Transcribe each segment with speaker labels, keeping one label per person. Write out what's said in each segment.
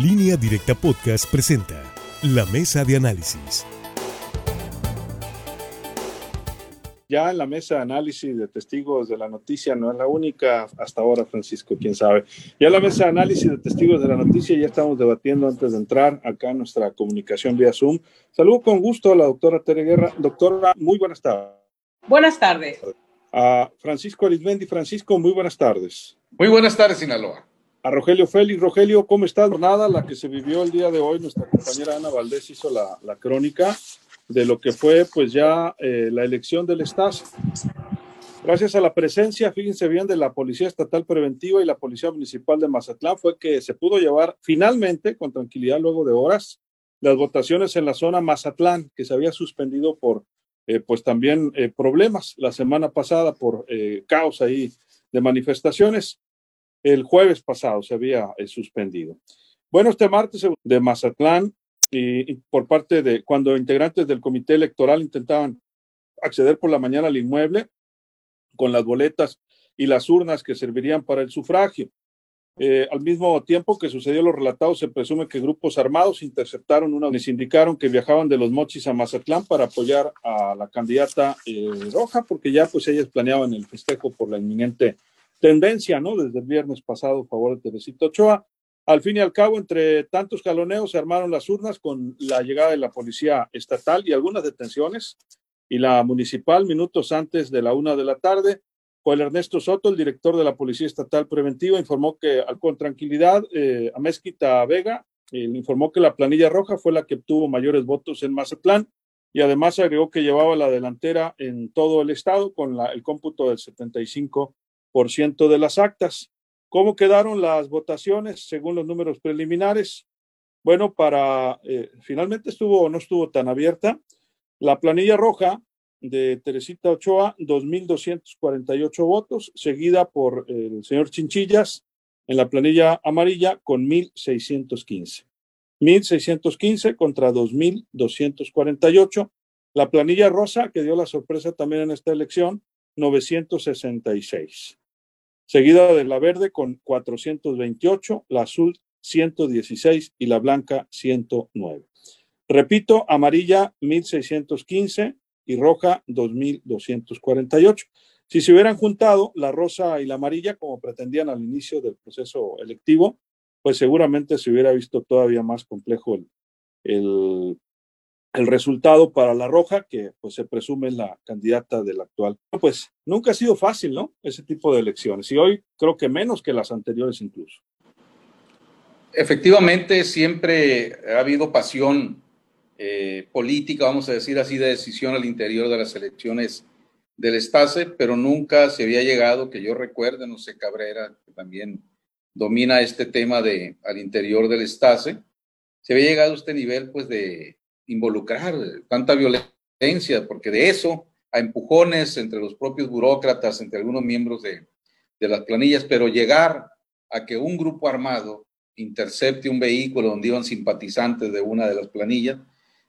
Speaker 1: Línea Directa Podcast presenta La Mesa de Análisis.
Speaker 2: Ya en la mesa de análisis de testigos de la noticia no es la única hasta ahora, Francisco, quién sabe. Ya en la mesa de análisis de testigos de la noticia ya estamos debatiendo antes de entrar acá en nuestra comunicación vía Zoom. Saludo con gusto a la doctora Tere Guerra. Doctora, muy buenas tardes.
Speaker 3: Buenas tardes.
Speaker 2: A Francisco Arizmendi. Francisco, muy buenas tardes.
Speaker 4: Muy buenas tardes, Sinaloa
Speaker 2: a Rogelio Félix. Rogelio, ¿cómo estás? Jornada, la que se vivió el día de hoy, nuestra compañera Ana Valdés hizo la, la crónica de lo que fue pues ya eh, la elección del Estado. Gracias a la presencia, fíjense bien, de la Policía Estatal Preventiva y la Policía Municipal de Mazatlán, fue que se pudo llevar finalmente, con tranquilidad, luego de horas, las votaciones en la zona Mazatlán, que se había suspendido por, eh, pues también eh, problemas la semana pasada por caos ahí de manifestaciones el jueves pasado se había eh, suspendido. Bueno, este martes de Mazatlán y, por parte de cuando integrantes del comité electoral intentaban acceder por la mañana al inmueble con las boletas y las urnas que servirían para el sufragio. Eh, al mismo tiempo que sucedió lo relatado, se presume que grupos armados interceptaron una, les indicaron que viajaban de los Mochis a Mazatlán para apoyar a la candidata eh, Roja, porque ya pues ellas planeaban el festejo por la inminente tendencia, ¿no? Desde el viernes pasado a favor de Teresita Ochoa. Al fin y al cabo, entre tantos caloneos, se armaron las urnas con la llegada de la policía estatal y algunas detenciones. Y la municipal, minutos antes de la una de la tarde, Juan Ernesto Soto, el director de la Policía Estatal Preventiva, informó que con tranquilidad eh, a Mezquita Vega eh, informó que la planilla roja fue la que obtuvo mayores votos en Mazatlán y además agregó que llevaba la delantera en todo el estado con la, el cómputo del 75 por ciento de las actas. ¿Cómo quedaron las votaciones según los números preliminares? Bueno, para eh, finalmente estuvo o no estuvo tan abierta. La planilla roja de Teresita Ochoa, 2.248 votos, seguida por el señor Chinchillas en la planilla amarilla con 1.615. 1.615 contra 2.248. La planilla rosa, que dio la sorpresa también en esta elección, 966 seguida de la verde con 428, la azul 116 y la blanca 109. Repito, amarilla 1615 y roja 2248. Si se hubieran juntado la rosa y la amarilla como pretendían al inicio del proceso electivo, pues seguramente se hubiera visto todavía más complejo el, el el resultado para la Roja, que pues se presume la candidata del actual. Pues nunca ha sido fácil, ¿no? Ese tipo de elecciones. Y hoy creo que menos que las anteriores incluso.
Speaker 4: Efectivamente, siempre ha habido pasión eh, política, vamos a decir así, de decisión al interior de las elecciones del Estase, pero nunca se había llegado, que yo recuerde, no sé, Cabrera, que también domina este tema de al interior del Estase, se había llegado a este nivel, pues, de, involucrar tanta violencia, porque de eso, a empujones entre los propios burócratas, entre algunos miembros de, de las planillas, pero llegar a que un grupo armado intercepte un vehículo donde iban simpatizantes de una de las planillas,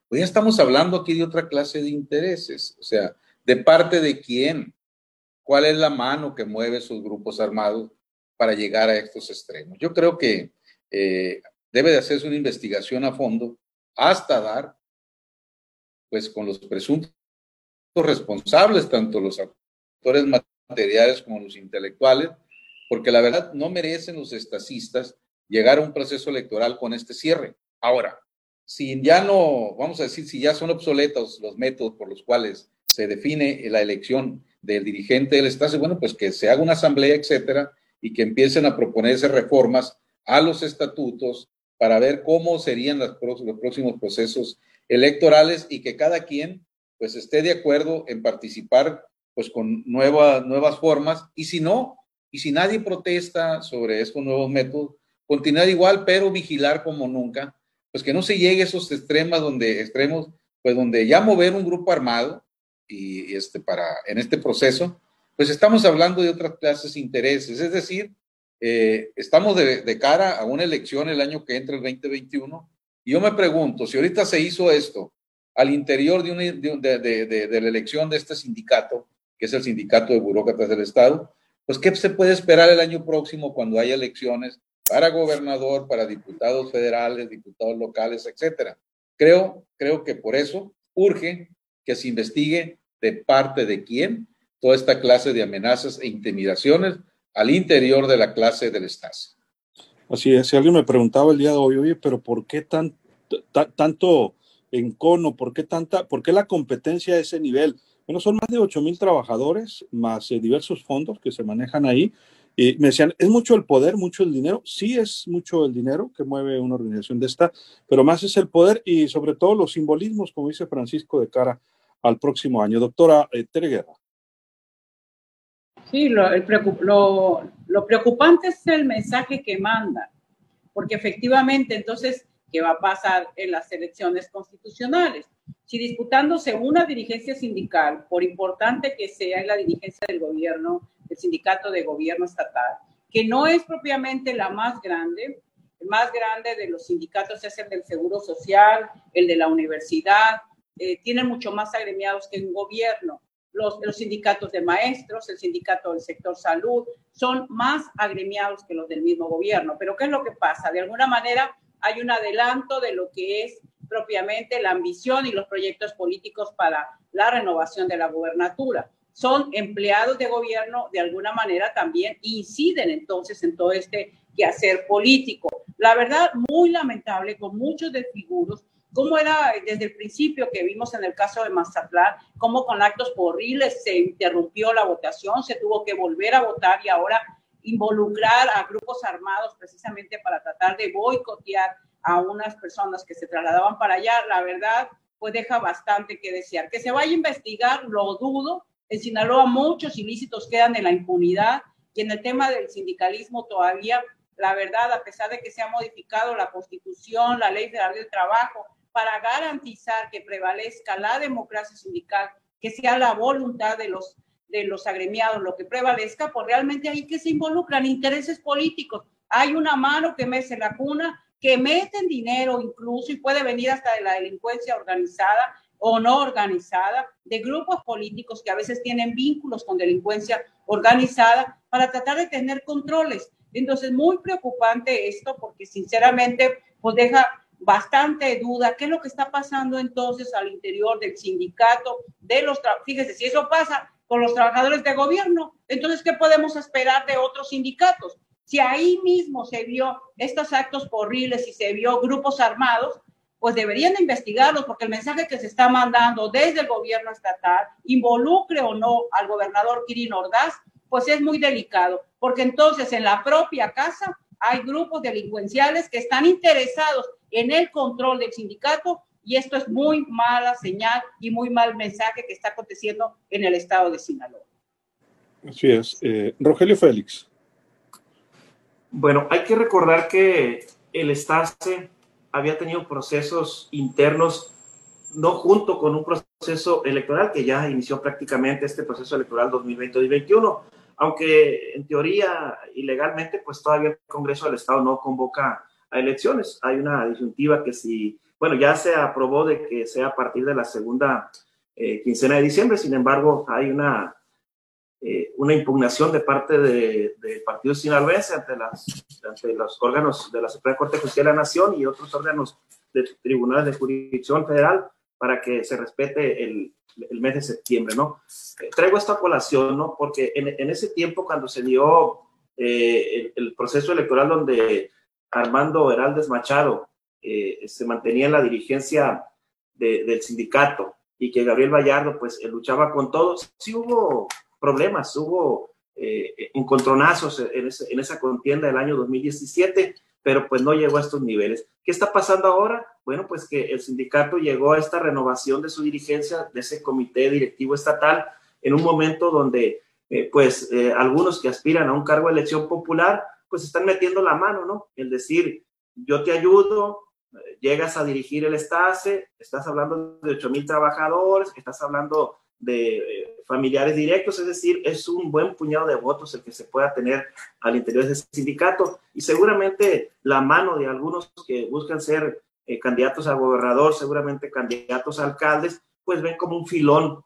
Speaker 4: pues ya estamos hablando aquí de otra clase de intereses, o sea, de parte de quién, cuál es la mano que mueve esos grupos armados para llegar a estos extremos. Yo creo que eh, debe de hacerse una investigación a fondo hasta dar pues con los presuntos responsables, tanto los actores materiales como los intelectuales, porque la verdad no merecen los estacistas llegar a un proceso electoral con este cierre. Ahora, si ya no, vamos a decir, si ya son obsoletos los métodos por los cuales se define la elección del dirigente del Estado, bueno, pues que se haga una asamblea, etcétera, y que empiecen a proponerse reformas a los estatutos para ver cómo serían los próximos procesos electorales y que cada quien pues esté de acuerdo en participar pues con nuevas, nuevas formas. Y si no, y si nadie protesta sobre estos nuevos métodos, continuar igual, pero vigilar como nunca, pues que no se llegue a esos extremos donde, extremos, pues donde ya mover un grupo armado y, este para, en este proceso, pues estamos hablando de otras clases de intereses, es decir, eh, estamos de, de, cara a una elección el año que entra, el 2021, y yo me pregunto, si ahorita se hizo esto al interior de, de, la elección de este sindicato, que es el sindicato de burócratas del Estado, pues ¿qué se puede esperar el año próximo cuando haya elecciones para gobernador, para diputados federales, diputados locales, etcétera. Creo, creo que por eso urge que se investigue de parte de quién toda esta clase de amenazas e intimidaciones al interior de la clase del Estado.
Speaker 2: Así es, si alguien me preguntaba el día de hoy, oye, pero ¿por qué tan, tanto encono? ¿Por qué, tanta, ¿Por qué la competencia a ese nivel? Bueno, son más de 8 mil trabajadores, más eh, diversos fondos que se manejan ahí. Y me decían, ¿es mucho el poder, mucho el dinero? Sí es mucho el dinero que mueve una organización de esta, pero más es el poder y sobre todo los simbolismos, como dice Francisco, de cara al próximo año. Doctora eh.
Speaker 3: Sí, lo, lo, preocupante es el mensaje que manda, porque efectivamente entonces, ¿qué va a pasar en las elecciones constitucionales? Si disputándose una dirigencia sindical, por importante que sea la dirigencia del gobierno, del sindicato de gobierno estatal, que no es propiamente la más grande, el más grande de los sindicatos es el del Seguro Social, el de la universidad, eh, tienen mucho más agremiados que un gobierno los, sindicatos de maestros, el sindicato del sector salud, son más agremiados que los del mismo gobierno. Pero ¿qué es lo que pasa? De alguna manera hay un adelanto de lo que es propiamente la ambición y los proyectos políticos para la renovación de la gubernatura. Son empleados de gobierno, de alguna manera también inciden entonces en todo este quehacer político. La verdad, muy lamentable, con muchos desfiguros, cómo era desde el principio que vimos en el caso de Mazatlán, cómo con actos horribles se interrumpió la votación, se tuvo que volver a votar y ahora involucrar a grupos armados precisamente para tratar de boicotear a unas personas que se trasladaban para allá, la verdad, pues deja bastante que desear. Que se vaya a investigar, lo dudo. En Sinaloa muchos ilícitos quedan en la impunidad y en el tema del sindicalismo todavía, la verdad, a pesar de que se ha modificado la constitución, la ley federal del trabajo, para garantizar que prevalezca la democracia sindical, que sea la voluntad de los, de los agremiados lo que prevalezca, pues realmente hay que se involucran intereses políticos. Hay una mano que mece la cuna, que meten dinero incluso y puede venir hasta de la delincuencia organizada o no organizada, de grupos políticos que a veces tienen vínculos con delincuencia organizada para tratar de tener controles. Entonces, muy preocupante esto porque sinceramente pues deja bastante duda. ¿Qué es lo que está pasando entonces al interior del sindicato de los Fíjese, si eso pasa con los trabajadores de gobierno, entonces, ¿qué podemos esperar de otros sindicatos? Si ahí mismo se vio estos actos horribles y se vio grupos armados, pues deberían investigarlos porque el mensaje que se está mandando desde el gobierno estatal, involucre o no al gobernador Kirin Ordaz, pues es muy delicado, porque entonces en la propia casa hay grupos delincuenciales que están interesados en el control del sindicato y esto es muy mala señal y muy mal mensaje que está aconteciendo en el estado de Sinaloa.
Speaker 2: Así es. Eh, Rogelio Félix.
Speaker 5: Bueno, hay que recordar que el Estase había tenido procesos internos, no junto con un proceso electoral que ya inició prácticamente este proceso electoral 2020-2021, aunque en teoría y legalmente, pues todavía el Congreso del Estado no convoca a elecciones. Hay una disyuntiva que si, bueno, ya se aprobó de que sea a partir de la segunda eh, quincena de diciembre, sin embargo, hay una, eh, una impugnación de parte del Partido Sinaloense ante, las, ante los órganos de la Suprema Corte Judicial de la Nación y otros órganos de tribunales de jurisdicción federal para que se respete el, el mes de septiembre, ¿no? Eh, traigo esta colación, ¿no? Porque en, en ese tiempo, cuando se dio el, el, proceso electoral donde Armando Heraldes Machado eh, se mantenía en la dirigencia del sindicato y que Gabriel Vallardo pues eh, luchaba con todos, sí hubo problemas, hubo eh, encontronazos en, en, esa contienda del año 2017, pero pues no llegó a estos niveles. ¿Qué está pasando ahora? Bueno, pues que el sindicato llegó a esta renovación de su dirigencia, de ese comité directivo estatal, en un momento donde pues algunos que aspiran a un cargo de elección popular pues están metiendo la mano, ¿no? El decir, yo te ayudo, llegas a dirigir el Estase, estás hablando de 8 mil trabajadores, estás hablando de eh, familiares directos, es decir, es un buen puñado de votos el que se pueda tener al interior de ese sindicato y seguramente la mano de algunos que buscan ser eh, candidatos a gobernador, seguramente candidatos a alcaldes, pues ven como un filón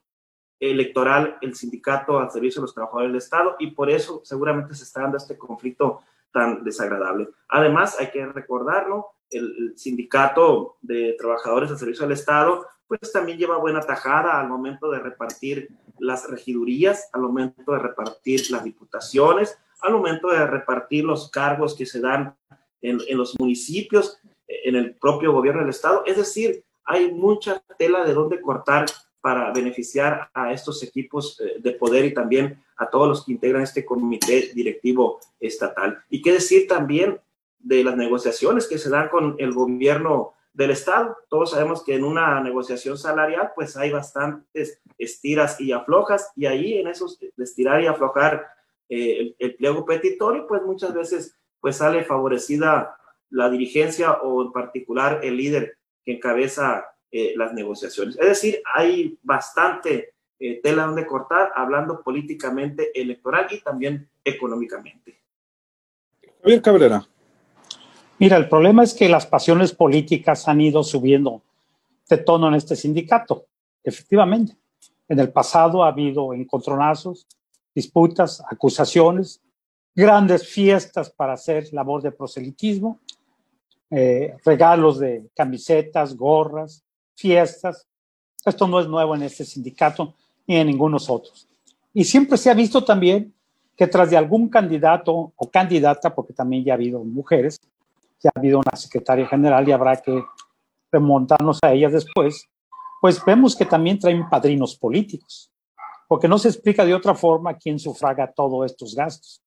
Speaker 5: electoral el sindicato al servicio de los trabajadores del Estado y por eso seguramente se está dando este conflicto tan desagradable. Además, hay que recordarlo, el, sindicato de trabajadores al servicio del Estado, pues también lleva buena tajada al momento de repartir las regidurías, al momento de repartir las diputaciones, al momento de repartir los cargos que se dan en, los municipios, en el propio gobierno del Estado. Es decir, hay mucha tela de dónde cortar para beneficiar a estos equipos eh, de poder y también a todos los que integran este comité directivo estatal. Y qué decir también de las negociaciones que se dan con el gobierno del Estado. Todos sabemos que en una negociación salarial pues hay bastantes estiras y aflojas y ahí en esos de estirar y aflojar eh, el, pliego petitorio pues muchas veces pues sale favorecida la dirigencia o en particular el líder que encabeza eh, las negociaciones. Es decir, hay bastante eh, tela donde cortar, hablando políticamente, electoral y también económicamente.
Speaker 2: Javier Cabrera.
Speaker 6: Mira, el problema es que las pasiones políticas han ido subiendo de tono en este sindicato. Efectivamente, en el pasado ha habido encontronazos, disputas, acusaciones, grandes fiestas para hacer labor de proselitismo, eh, regalos de camisetas, gorras, fiestas. Esto no es nuevo en este sindicato ni en ningunos otros. Y siempre se ha visto también que tras de algún candidato o candidata, porque también ya ha habido mujeres, ya ha habido una secretaria general y habrá que remontarnos a ellas después, pues vemos que también traen padrinos políticos, porque no se explica de otra forma quién sufraga todos estos gastos.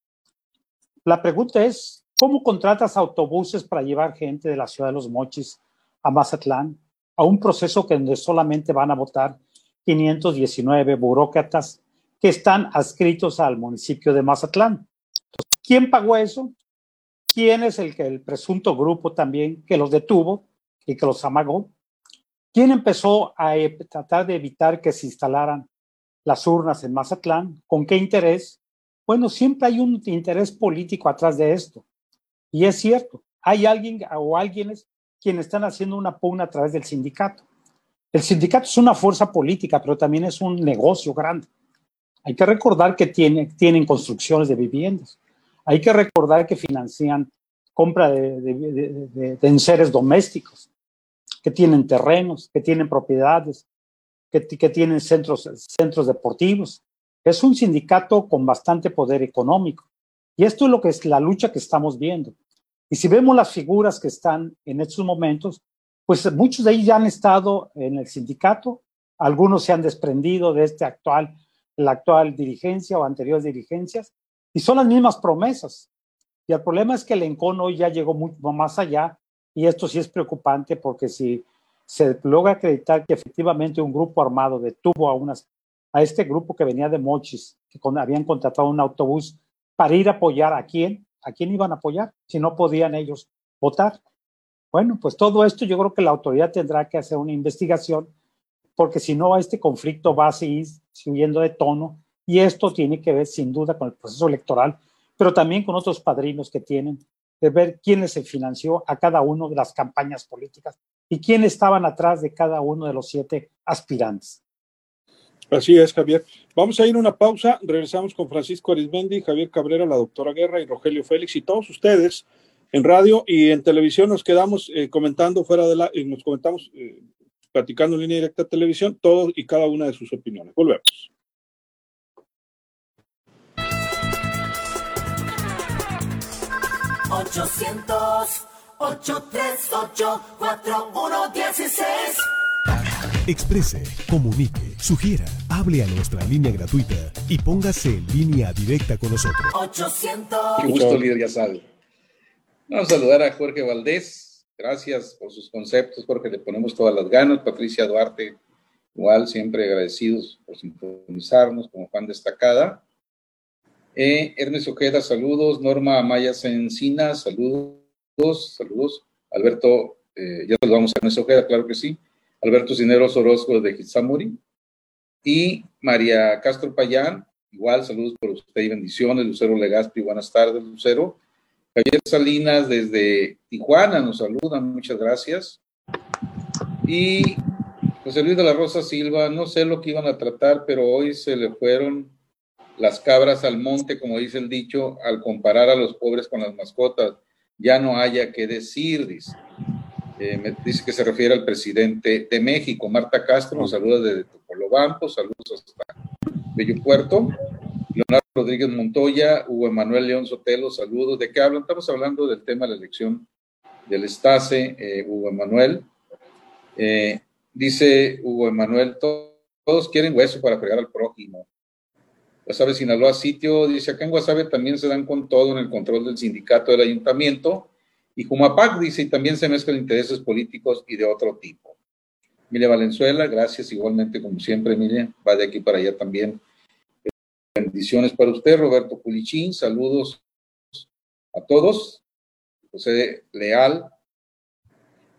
Speaker 6: La pregunta es, ¿cómo contratas autobuses para llevar gente de la ciudad de Los Mochis a Mazatlán a un proceso que donde solamente van a votar 519 burócratas que están adscritos al municipio de Mazatlán. ¿Quién pagó eso? ¿Quién es el, el presunto grupo también que los detuvo y que los amagó? ¿Quién empezó a eh, tratar de evitar que se instalaran las urnas en Mazatlán? ¿Con qué interés? Bueno, siempre hay un interés político atrás de esto. Y es cierto, hay alguien o alguienes quienes están haciendo una pugna a través del sindicato. El sindicato es una fuerza política, pero también es un negocio grande. Hay que recordar que tiene, tienen construcciones de viviendas. Hay que recordar que financian compra de, de, enseres domésticos, que tienen terrenos, que tienen propiedades, que, que tienen centros, centros deportivos. Es un sindicato con bastante poder económico. Y esto es lo que es la lucha que estamos viendo. Y si vemos las figuras que están en estos momentos, pues muchos de ellos ya han estado en el sindicato, algunos se han desprendido de este actual, la actual dirigencia o anteriores dirigencias, y son las mismas promesas. Y el problema es que el encono hoy ya llegó mucho más allá, y esto sí es preocupante porque si se logra acreditar que efectivamente un grupo armado detuvo a, este grupo que venía de Mochis, que habían contratado un autobús para ir a apoyar a quién, ¿a quién iban a apoyar si no podían ellos votar? Bueno, pues todo esto yo creo que la autoridad tendrá que hacer una investigación porque si no, este conflicto va a seguir subiendo de tono y esto tiene que ver sin duda con el proceso electoral, pero también con otros padrinos que tienen, de ver quién se financió a cada uno de las campañas políticas y quién estaban atrás de cada uno de los siete aspirantes.
Speaker 2: Así es, Javier. Vamos a ir a una pausa. Regresamos con Francisco Arismendi, Javier Cabrera, la doctora Guerra y Rogelio Félix y todos ustedes en radio y en televisión nos quedamos eh, comentando fuera de la, y nos comentamos eh, platicando en línea directa televisión, todos y cada una de sus opiniones. Volvemos.
Speaker 1: Ochocientos ocho tres ocho cuatro uno dieciséis. Exprese, comunique, sugiera, hable a nuestra línea gratuita y póngase en línea directa con nosotros. 800.
Speaker 4: Qué gusto, líder, ya sabe. Vamos a saludar a Jorge Valdés. Gracias por sus conceptos, Jorge. Le ponemos todas las ganas. Patricia Duarte, igual, siempre agradecidos por sintonizarnos como fan destacada. Eh, Ernesto Ojeda, saludos. Norma Amaya Encina, saludos. Saludos. Alberto, eh, ya saludamos a Ernesto Ojeda, claro que sí. Alberto Cineros Orozco de Hitsamuri y María Castro Payán, igual saludos por usted y bendiciones, Lucero Legaspi, buenas tardes, Lucero. Javier Salinas desde Tijuana nos saluda, muchas gracias. Y José Luis de la Rosa Silva, no sé lo que iban a tratar, pero hoy se le fueron las cabras al monte, como dice el dicho, al comparar a los pobres con las mascotas. Ya no haya que decir, dice. Eh, dice que se refiere al presidente de México. Marta Castro nos saluda desde Topolobampo, saludos hasta Bello Puerto. Leonardo Rodríguez Montoya, Hugo Emanuel León Sotelo, saludos. ¿De qué hablan? Estamos hablando del tema de la elección del Estase, eh, Hugo Emanuel. Eh, dice Hugo Emanuel, todos quieren hueso para fregar al prójimo. Guasave Sinaloa Sitio dice, acá en Guasave también se dan con todo en el control del sindicato del ayuntamiento. Y Jumapac dice, y también se mezclan intereses políticos y de otro tipo. Emilia Valenzuela, gracias igualmente como siempre, Emilia, va de aquí para allá también. Bendiciones para usted, Roberto Pulichín, saludos a todos. José Leal.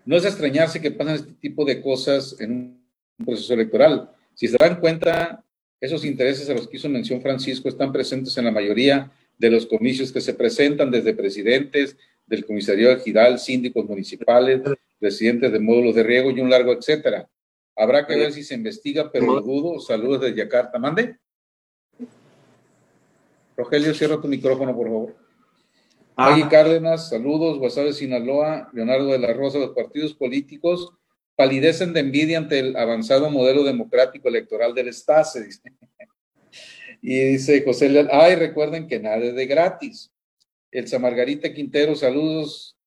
Speaker 4: No es extrañarse que pasen este tipo de cosas en un proceso electoral. Si se dan cuenta, esos intereses a los que hizo mención Francisco están presentes en la mayoría de los comicios que se presentan, desde presidentes del comisario Giral, síndicos municipales, presidentes de módulos de riego y un largo etcétera. Habrá que ver si se investiga, pero lo dudo. Saludos desde Yakarta. Mande. Rogelio, cierra tu micrófono, por favor. Maggie Cárdenas, saludos. Guasave, Sinaloa. Leonardo de la Rosa, los partidos políticos palidecen de envidia ante el avanzado modelo democrático electoral del Estado. Y dice José Leal, ay, recuerden que nada es de gratis. Elsa Margarita Quintero, saludos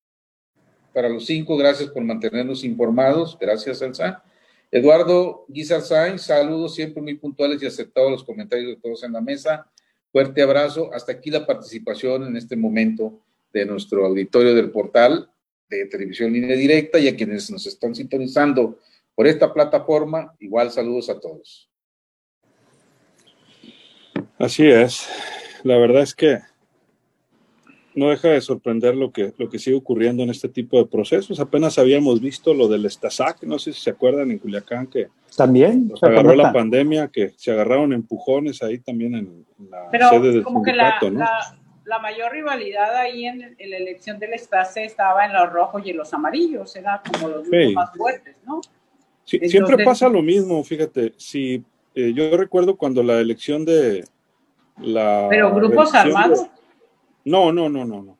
Speaker 4: para los cinco, gracias por mantenernos informados. Gracias, Elsa. Eduardo Guizar Sainz, saludos siempre muy puntuales y aceptados los comentarios de todos en la mesa. Fuerte abrazo. Hasta aquí la participación en este momento de nuestro auditorio del portal de televisión línea directa y a quienes nos están sintonizando por esta plataforma, igual saludos a todos.
Speaker 2: Así es. La verdad es que no deja de sorprender lo que, lo que sigue ocurriendo en este tipo de procesos. Apenas habíamos visto lo del Estasac, no sé si se acuerdan en Culiacán que
Speaker 6: también
Speaker 2: se agarró la pandemia, que se agarraron empujones ahí también en, la sede del
Speaker 3: como sindicato, que la, la mayor rivalidad ahí en, la elección del Estase estaba en los rojos y en los amarillos, era como los más fuertes, ¿no?
Speaker 2: siempre pasa lo mismo, fíjate, si eh, yo recuerdo cuando la elección de la...
Speaker 3: Pero grupos armados.
Speaker 2: no, no, no, no, no.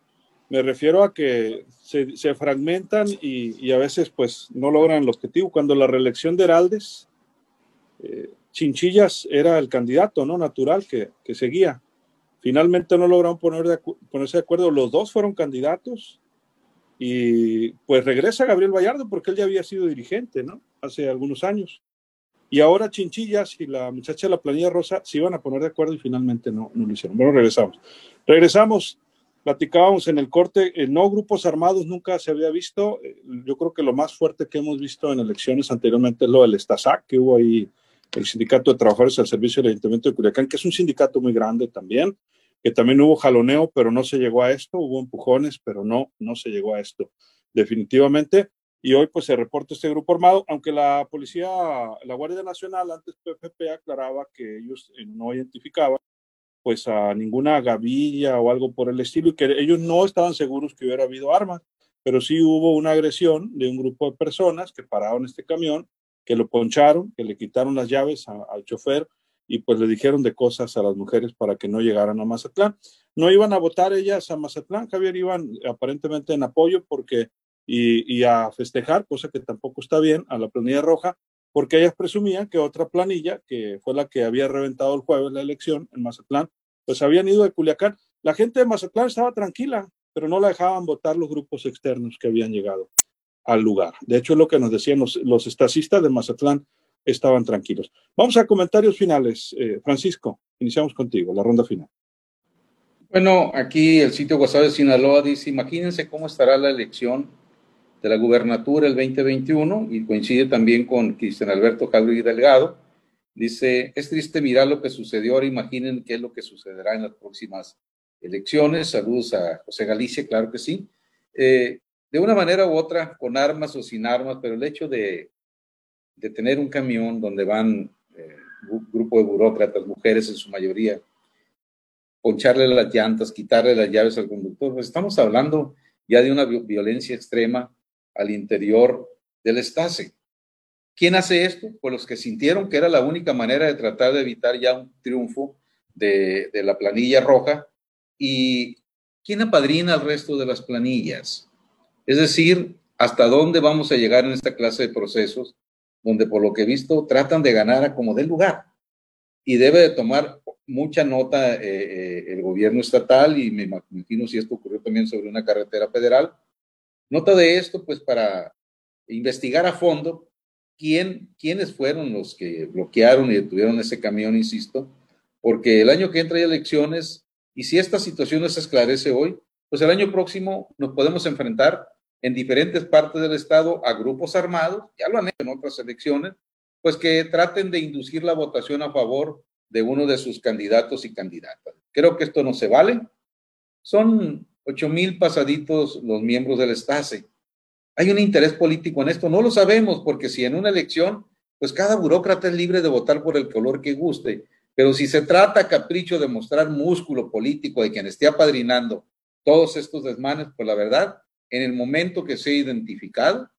Speaker 2: Me refiero a que se, se fragmentan y, y, a veces pues no logran el objetivo. Cuando la reelección de Heraldes, eh, Chinchillas era el candidato, ¿no? Natural que, que seguía Finalmente no lograron ponerse de acuerdo, los dos fueron candidatos y pues regresa Gabriel Vallardo porque él ya había sido dirigente, ¿no? Hace algunos años. Y ahora Chinchillas y la muchacha de la planilla rosa se iban a poner de acuerdo y finalmente no, no lo hicieron. Bueno, regresamos. Regresamos, platicábamos en el corte, eh, no grupos armados nunca se había visto. Eh, yo creo que lo más fuerte que hemos visto en elecciones anteriormente es lo del Estasac, que hubo ahí el Sindicato de Trabajadores al Servicio del Ayuntamiento de Culiacán, que es un sindicato muy grande también, que también hubo jaloneo, pero no se llegó a esto, hubo empujones, pero no, no se llegó a esto, definitivamente. Y hoy pues se reporta este grupo armado, aunque la policía, la Guardia Nacional, antes PFP aclaraba que ellos eh, no identificaban pues a ninguna gavilla o algo por el estilo y que ellos no estaban seguros que hubiera habido armas, pero sí hubo una agresión de un grupo de personas que pararon este camión, que lo poncharon, que le quitaron las llaves al chofer y pues le dijeron de cosas a las mujeres para que no llegaran a Mazatlán. No iban a votar ellas a Mazatlán, Javier, iban aparentemente en apoyo porque y, y a festejar, cosa que tampoco está bien, a la planilla roja, porque ellas presumían que otra planilla, que fue la que había reventado el jueves la elección en Mazatlán, pues habían ido de Culiacán. La gente de Mazatlán estaba tranquila, pero no la dejaban votar los grupos externos que habían llegado al lugar. De hecho, es lo que nos decían los, los estacistas de Mazatlán estaban tranquilos. Vamos a comentarios finales. Eh, Francisco, iniciamos contigo, la ronda final.
Speaker 4: Bueno, aquí el sitio WhatsApp de Sinaloa dice, imagínense cómo estará la elección de la gubernatura el 2021 y coincide también con Cristian Alberto y Delgado. Dice, es triste mirar lo que sucedió, ahora imaginen qué es lo que sucederá en las próximas elecciones. Saludos a José Galicia, claro que sí. Eh, de una manera u otra, con armas o sin armas, pero el hecho de tener un camión donde van eh, un grupo de burócratas, mujeres en su mayoría, poncharle las llantas, quitarle las llaves al conductor, pues estamos hablando ya de una violencia extrema al interior del Estase. ¿Quién hace esto? Pues los que sintieron que era la única manera de tratar de evitar ya un triunfo de, de la planilla roja y quién apadrina al resto de las planillas. Es decir, hasta dónde vamos a llegar en esta clase de procesos donde por lo que he visto tratan de ganar a como del lugar y debe de tomar mucha nota eh, eh, el gobierno estatal y me imagino si esto ocurrió también sobre una carretera federal. Nota de esto, pues para investigar a fondo quién, quiénes fueron los que bloquearon y detuvieron ese camión, insisto, porque el año que entra hay elecciones y si esta situación no se esclarece hoy, pues el año próximo nos podemos enfrentar en diferentes partes del estado a grupos armados, ya lo han hecho en otras elecciones, pues que traten de inducir la votación a favor de uno de sus candidatos y candidatas. Creo que esto no se vale. Son ocho mil pasaditos los miembros del Estase. ¿Hay un interés político en esto? No lo sabemos, porque si en una elección, pues cada burócrata es libre de votar por el color que guste, pero si se trata capricho de mostrar músculo político de quien esté apadrinando todos estos desmanes, pues la verdad, en el momento que sea identificado,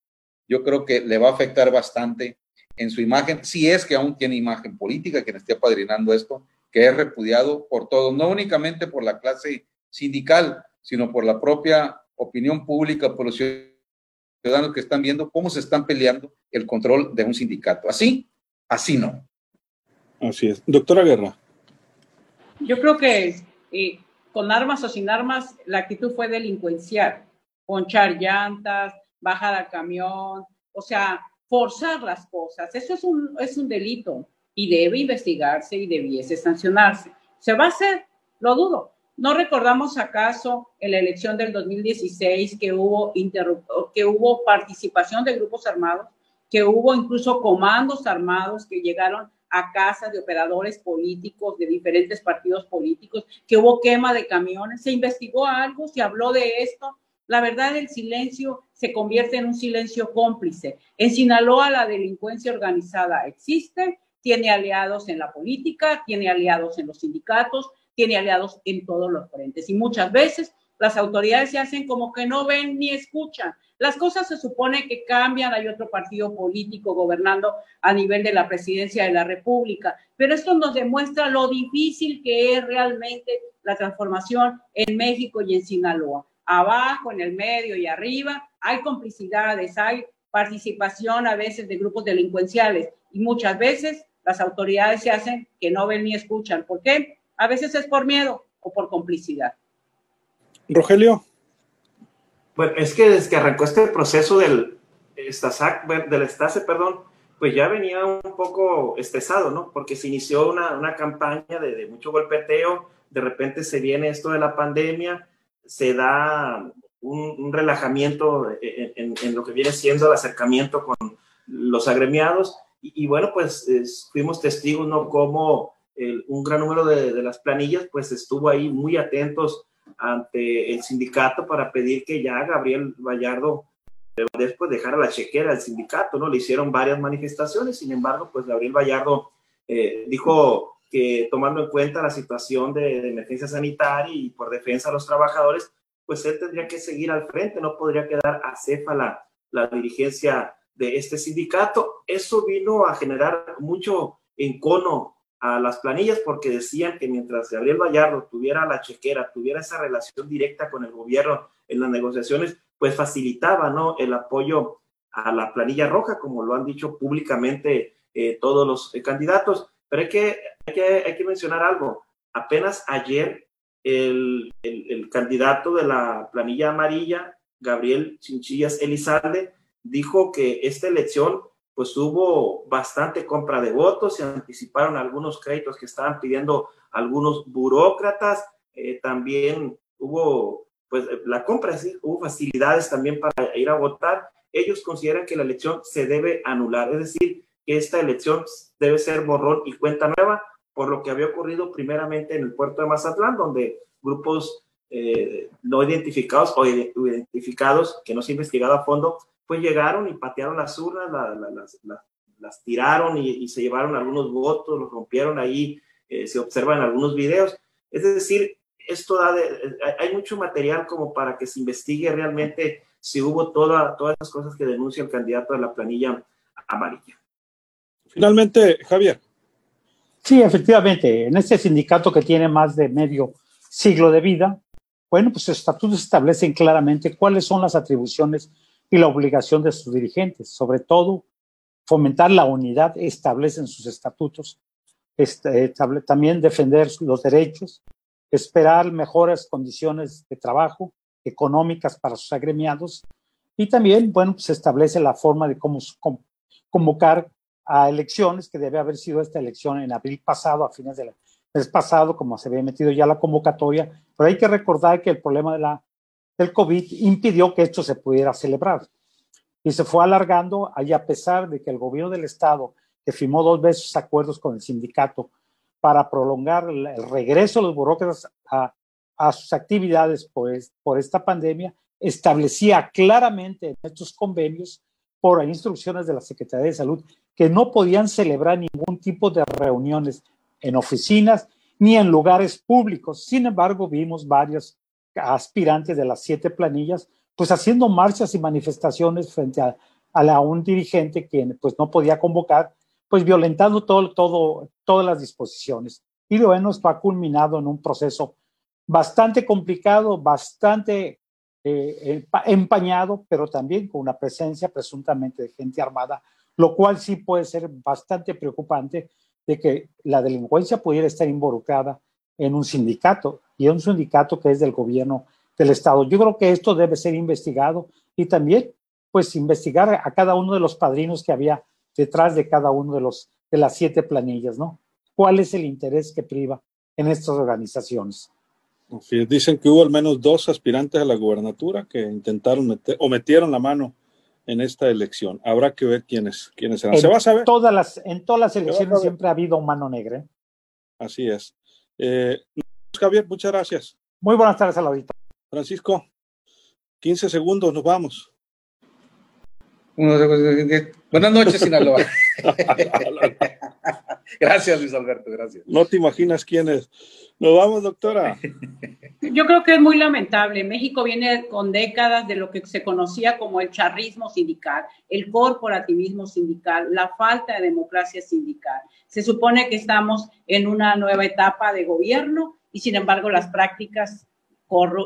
Speaker 4: yo creo que le va a afectar bastante en su imagen, si es que aún tiene imagen política quien esté apadrinando esto, que es repudiado por todos, no únicamente por la clase sindical, sino por la propia opinión pública, por los ciudadanos que están viendo cómo se están peleando el control de un sindicato. Así, así no.
Speaker 2: Así es. Doctora Guerra.
Speaker 3: Yo creo que eh, con armas o sin armas, la actitud fue delincuencial. Ponchar llantas, bajar al camión, o sea, forzar las cosas. Eso es un, es un delito y debe investigarse y debiese sancionarse. ¿Se va a hacer? Lo dudo. ¿No recordamos acaso en la elección del 2016 que hubo, que hubo participación de grupos armados, que hubo incluso comandos armados que llegaron a casas de operadores políticos de diferentes partidos políticos, que hubo quema de camiones? ¿Se investigó algo? ¿Se habló de esto? La verdad, el silencio se convierte en un silencio cómplice. En Sinaloa la delincuencia organizada existe, tiene aliados en la política, tiene aliados en los sindicatos, tiene aliados en todos los frentes. Y muchas veces las autoridades se hacen como que no ven ni escuchan. Las cosas se supone que cambian, hay otro partido político gobernando a nivel de la presidencia de la República, pero esto nos demuestra lo difícil que es realmente la transformación en México y en Sinaloa abajo, en el medio y arriba, hay complicidades, hay participación a veces de grupos delincuenciales y muchas veces las autoridades se hacen que no ven ni escuchan. ¿Por qué? A veces es por miedo o por complicidad.
Speaker 2: Rogelio.
Speaker 5: Bueno, es que desde que arrancó este proceso del Estasac, del Estase, perdón, pues ya venía un poco estresado, ¿no? Porque se inició una, campaña de, de, mucho golpeteo, de repente se viene esto de la pandemia, se da un, relajamiento en, lo que viene siendo el acercamiento con los agremiados. Y, bueno, pues fuimos testigos, ¿no? Como un gran número de, las planillas, pues estuvo ahí muy atentos ante el sindicato para pedir que ya Gabriel Vallardo después dejara la chequera al sindicato, ¿no? Le hicieron varias manifestaciones, sin embargo, pues Gabriel Vallardo eh, dijo que tomando en cuenta la situación de, emergencia sanitaria y por defensa a los trabajadores, pues él tendría que seguir al frente, no podría quedar a la, la dirigencia de este sindicato. Eso vino a generar mucho encono a las planillas porque decían que mientras Gabriel Vallardo tuviera la chequera, tuviera esa relación directa con el gobierno en las negociaciones, pues facilitaba ¿no? el apoyo a la planilla roja, como lo han dicho públicamente eh, todos los eh, candidatos. Pero hay que, hay que, mencionar algo. Apenas ayer el, el, candidato de la planilla amarilla, Gabriel Chinchillas Elizalde, dijo que esta elección pues hubo bastante compra de votos, se anticiparon algunos créditos que estaban pidiendo algunos burócratas, eh, también hubo pues la compra, sí, hubo facilidades también para ir a votar. Ellos consideran que la elección se debe anular, es decir, que esta elección debe ser borrón y cuenta nueva, por lo que había ocurrido primeramente en el puerto de Mazatlán, donde grupos eh, no identificados o identificados que no se ha investigado a fondo, pues llegaron y patearon las urnas, las, tiraron y, se llevaron algunos votos, los rompieron ahí, eh, se observan algunos videos. Es decir, esto da de, hay mucho material como para que se investigue realmente si hubo toda, todas las cosas que denuncia el candidato de la planilla amarilla.
Speaker 2: Finalmente, Javier.
Speaker 6: Sí, efectivamente, en este sindicato que tiene más de medio siglo de vida, bueno, pues sus estatutos establecen claramente cuáles son las atribuciones y la obligación de sus dirigentes, sobre todo fomentar la unidad, establecen sus estatutos, este, también defender los derechos, esperar mejores condiciones de trabajo económicas para sus agremiados y también, bueno, pues, se establece la forma de cómo convocar a elecciones, que debe haber sido esta elección en abril pasado, a fines del mes pasado, como se había metido ya la convocatoria, pero hay que recordar que el problema de la, del COVID impidió que esto se pudiera celebrar. Y se fue alargando, ahí a pesar de que el gobierno del Estado, que firmó dos veces acuerdos con el sindicato para prolongar el regreso de los burócratas a, a sus actividades pues, por esta pandemia, establecía claramente en estos convenios, por instrucciones de la Secretaría de Salud, que no podían celebrar ningún tipo de reuniones en oficinas ni en lugares públicos. Sin embargo, vimos varios aspirantes de las siete planillas, pues haciendo marchas y manifestaciones frente a, a, un dirigente quien pues no podía convocar, pues violentando todo, todo, todas las disposiciones. Y bueno, esto ha culminado en un proceso bastante complicado, bastante eh, empañado, pero también con una presencia presuntamente de gente armada, lo cual sí puede ser bastante preocupante de que la delincuencia pudiera estar involucrada en un sindicato y en un sindicato que es del gobierno del Estado. Yo creo que esto debe ser investigado y también, pues, investigar a cada uno de los padrinos que había detrás de cada uno de los de las siete planillas, ¿no? ¿Cuál es el interés que priva en estas organizaciones?
Speaker 2: Dicen que hubo al menos dos aspirantes a la gubernatura que intentaron meter o metieron la mano en esta elección. Habrá que ver quiénes, quiénes serán.
Speaker 6: Se va a saber. Todas las, en todas las elecciones siempre ha habido mano negra. ¿eh?
Speaker 2: Así es. Eh, Javier, muchas gracias.
Speaker 6: Muy buenas tardes a la auditoría.
Speaker 2: Francisco, 15 segundos, nos vamos.
Speaker 4: Buenas noches, Sinaloa. gracias, Luis Alberto, gracias.
Speaker 2: No te imaginas quién es. Nos vamos, doctora.
Speaker 3: Yo creo que es muy lamentable. México viene con décadas de lo que se conocía como el charrismo sindical, el corporativismo sindical, la falta de democracia sindical. Se supone que estamos en una nueva etapa de gobierno y sin embargo las prácticas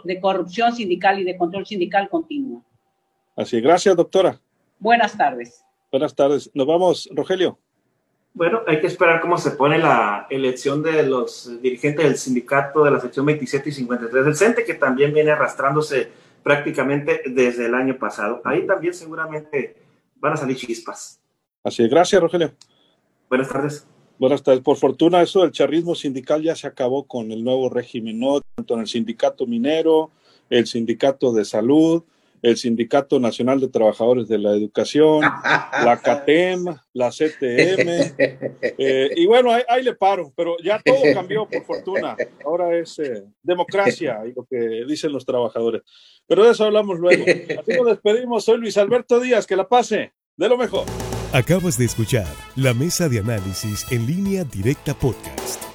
Speaker 3: de corrupción sindical y de control sindical continúan.
Speaker 2: Así, gracias, doctora.
Speaker 3: Buenas tardes.
Speaker 2: Buenas tardes. Nos vamos, Rogelio.
Speaker 5: Bueno, hay que esperar cómo se pone la elección de los dirigentes del sindicato de la sección 27 y 53 del CENTE, que también viene arrastrándose prácticamente desde el año pasado. Ahí también seguramente van a salir chispas.
Speaker 2: Así es. Gracias, Rogelio.
Speaker 5: Buenas tardes.
Speaker 2: Buenas tardes. Por fortuna, eso del charrismo sindical ya se acabó con el nuevo régimen, ¿no? Tanto en el sindicato minero, el sindicato de salud, el Sindicato Nacional de Trabajadores de la Educación, la CATEM, la CTM, eh, y bueno, ahí, le paro, pero ya todo cambió por fortuna. Ahora es eh, democracia y lo que dicen los trabajadores. Pero de eso hablamos luego. Así nos despedimos. Soy Luis Alberto Díaz. Que la pase de lo mejor.
Speaker 1: Acabas de escuchar la mesa de análisis en línea directa podcast.